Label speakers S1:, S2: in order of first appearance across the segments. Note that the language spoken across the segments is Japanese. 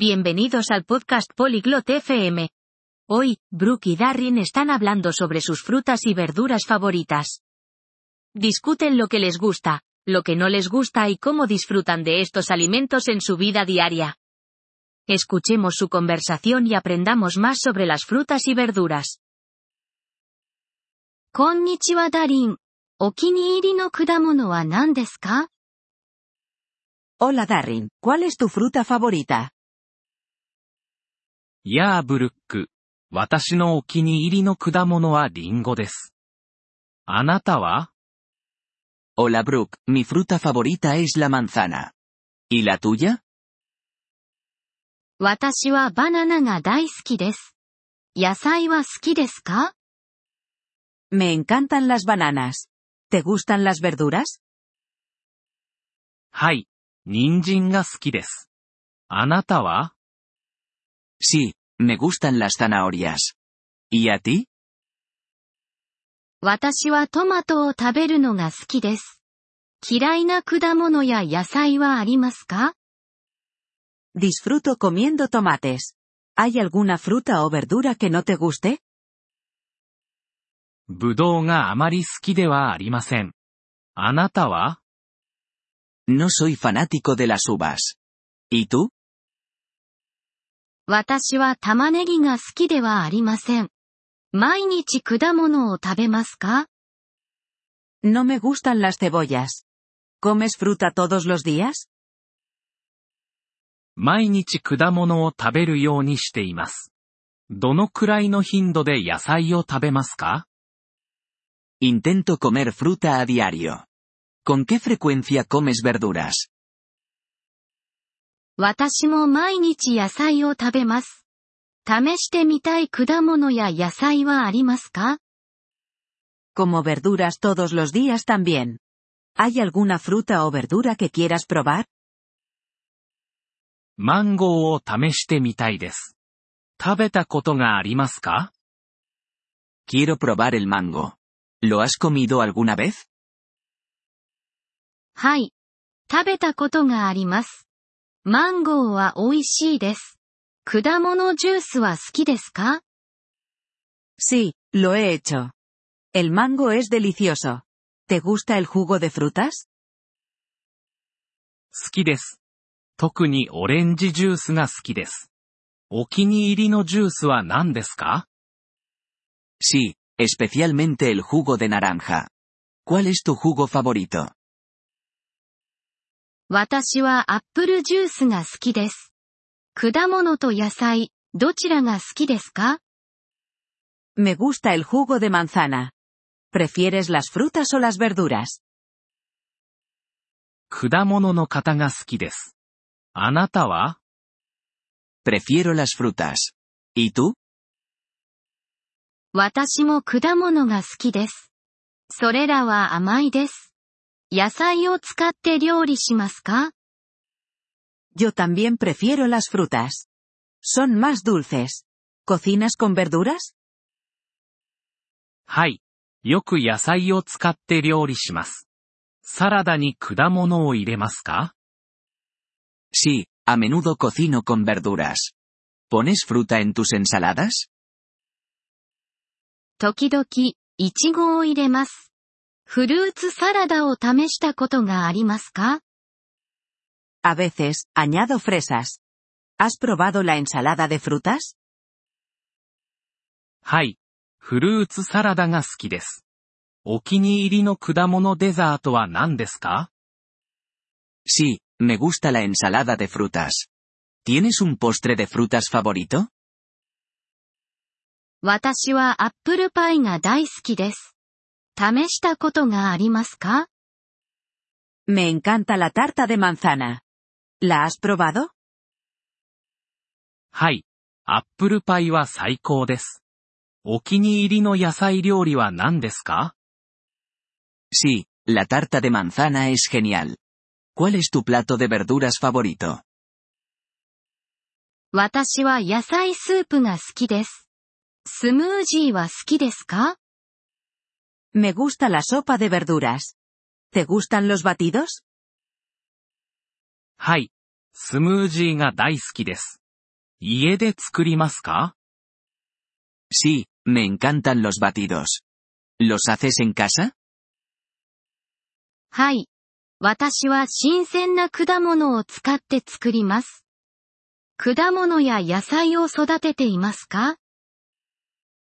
S1: Bienvenidos al podcast Polyglot FM. Hoy, Brooke y Darrin están hablando sobre sus frutas y verduras favoritas. Discuten lo que les gusta, lo que no les gusta y cómo disfrutan de estos alimentos en su vida diaria. Escuchemos su conversación y aprendamos más sobre las frutas y verduras.
S2: Konnichiwa Darin. No kudamono wa ka?
S3: Hola Darrin, ¿cuál es tu fruta favorita?
S4: やあブルック。私のお気に入りの果物はリンゴです。あなたは
S5: Hola Brooke, mi fruta favorita es la manzana. ¿Y la tuya?
S2: 私はバナナが大好きです。野菜は好きですか
S3: Me encantan las bananas. ¿Te gustan las verduras?
S4: はい。人参が好きです。あなたは
S5: Sí, me gustan las zanahorias. ¿Y a ti?
S2: 私はトマトを食べるのが好きです。嫌いな果物や野菜はありますか
S3: Disfruto comiendo tomates. ¿Hay alguna fruta o verdura que no te guste?
S4: ぶどうがあまり好きではありません。あなたは
S5: No soy fanático de las uvas. ¿Y tú?
S2: 私は玉ねぎが好きではありません。毎日果物を食べますか
S3: No me gustan las cebollas. ¿Comes fruta todos los días?
S4: 毎日果物を食べるようにしています。どのくらいの頻度で野菜を食べますか
S5: Intento comer fruta a diario. ¿Con qué frecuencia comes verduras?
S2: 私も毎日野菜を食べます。試してみたい果物や野菜はありますか
S3: Como verduras todos los días también. ¿Hay alguna fruta o verdura que quieras probar?
S4: マンゴーを試してみたいです。食べたことがありますか
S5: Quiero probar el mango. ¿Lo has comido alguna vez?
S2: はい。食べたことがあります。マンゴーは美味しいです。果物ジュースは好きですか
S3: Sí, lo he hecho. El mango es delicioso. ¿Te gusta el jugo de frutas?
S4: 好きです。特にオレンジジュースが好きです。お気に入りのジュースは何ですか
S5: Sí, especialmente el jugo de naranja. ¿Cuál es tu jugo favorito?
S2: 私はアップルジュースが好きです。果物と野菜、どちらが好きですか
S3: Me gusta el jugo de manzana. ¿Prefieres las frutas o las verduras?
S4: 果物の方が好きです。あなたは
S5: Prefiero las frutas. ¿Y tú?
S2: 私も果物が好きです。それらは甘いです。野菜を使って料理しますか
S3: Yo también prefiero las frutas. Son más dulces. ¿Cocinas con verduras?
S4: はい。よく野菜を使って料理します。サラダに果物を入れますか
S5: Sí, a menudo cocino con verduras. ¿Pones fruta en tus ensaladas?
S2: 時々、いちごを入れます。 フルーツサラダを試したことがありますか
S3: A veces, añado fresas. ¿Has probado la ensalada de frutas?
S4: はい。フルーツサラダが好きです。お気に入りの果物デザートは何ですか
S5: Sí, me gusta la ensalada de frutas. ¿Tienes un postre de frutas favorito?
S2: 私はアップルパイが大好きです。試したことがありますか
S3: Me encanta la tarta de manzana. ¿La has probado?
S4: はい。アップルパイは最高です。お気に入りの野菜料理は何ですか
S5: Sí, la tarta de manzana es genial. ¿Cuál es tu plato de verduras favorito?
S2: 私は野菜スープが好きです。スムージーは好きですか
S3: Me gusta la sopa de verduras. ¿Te gustan los batidos?
S4: はい。スムージーが大好きです。家で作りますか
S5: Sí, me encantan los batidos. ¿Los haces en casa?
S2: はい。私は新鮮な果物を使って作ります。果物や野菜を育てていますか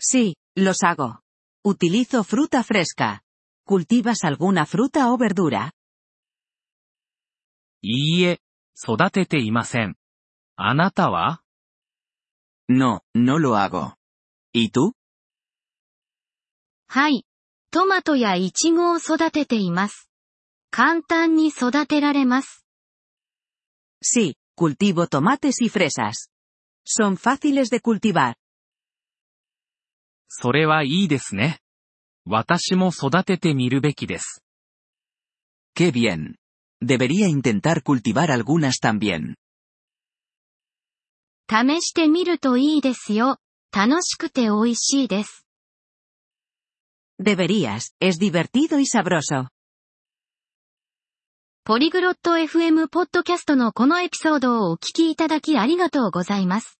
S3: Sí, los hago. Utilizo fruta fresca. ¿Cultivas alguna fruta o verdura?
S4: いいえ、育てていません。あなたは
S5: No, no lo hago. ¿Y tú?
S2: はい。トマトやイチゴを育てています。簡単に育てられます。
S3: Sí, cultivo tomates y fresas. Son fáciles de cultivar.
S4: それはいいですね。私も育ててみるべきです。
S5: ¡Qué bien! Debería intentar cultivar algunas también.
S2: 試してみるといいですよ。楽しくて美味しいです。
S3: Deberías, es divertido y sabroso.
S2: ポリグロット FM ポッドキャストのこのエピソードをお聞きいただきありがとうございます。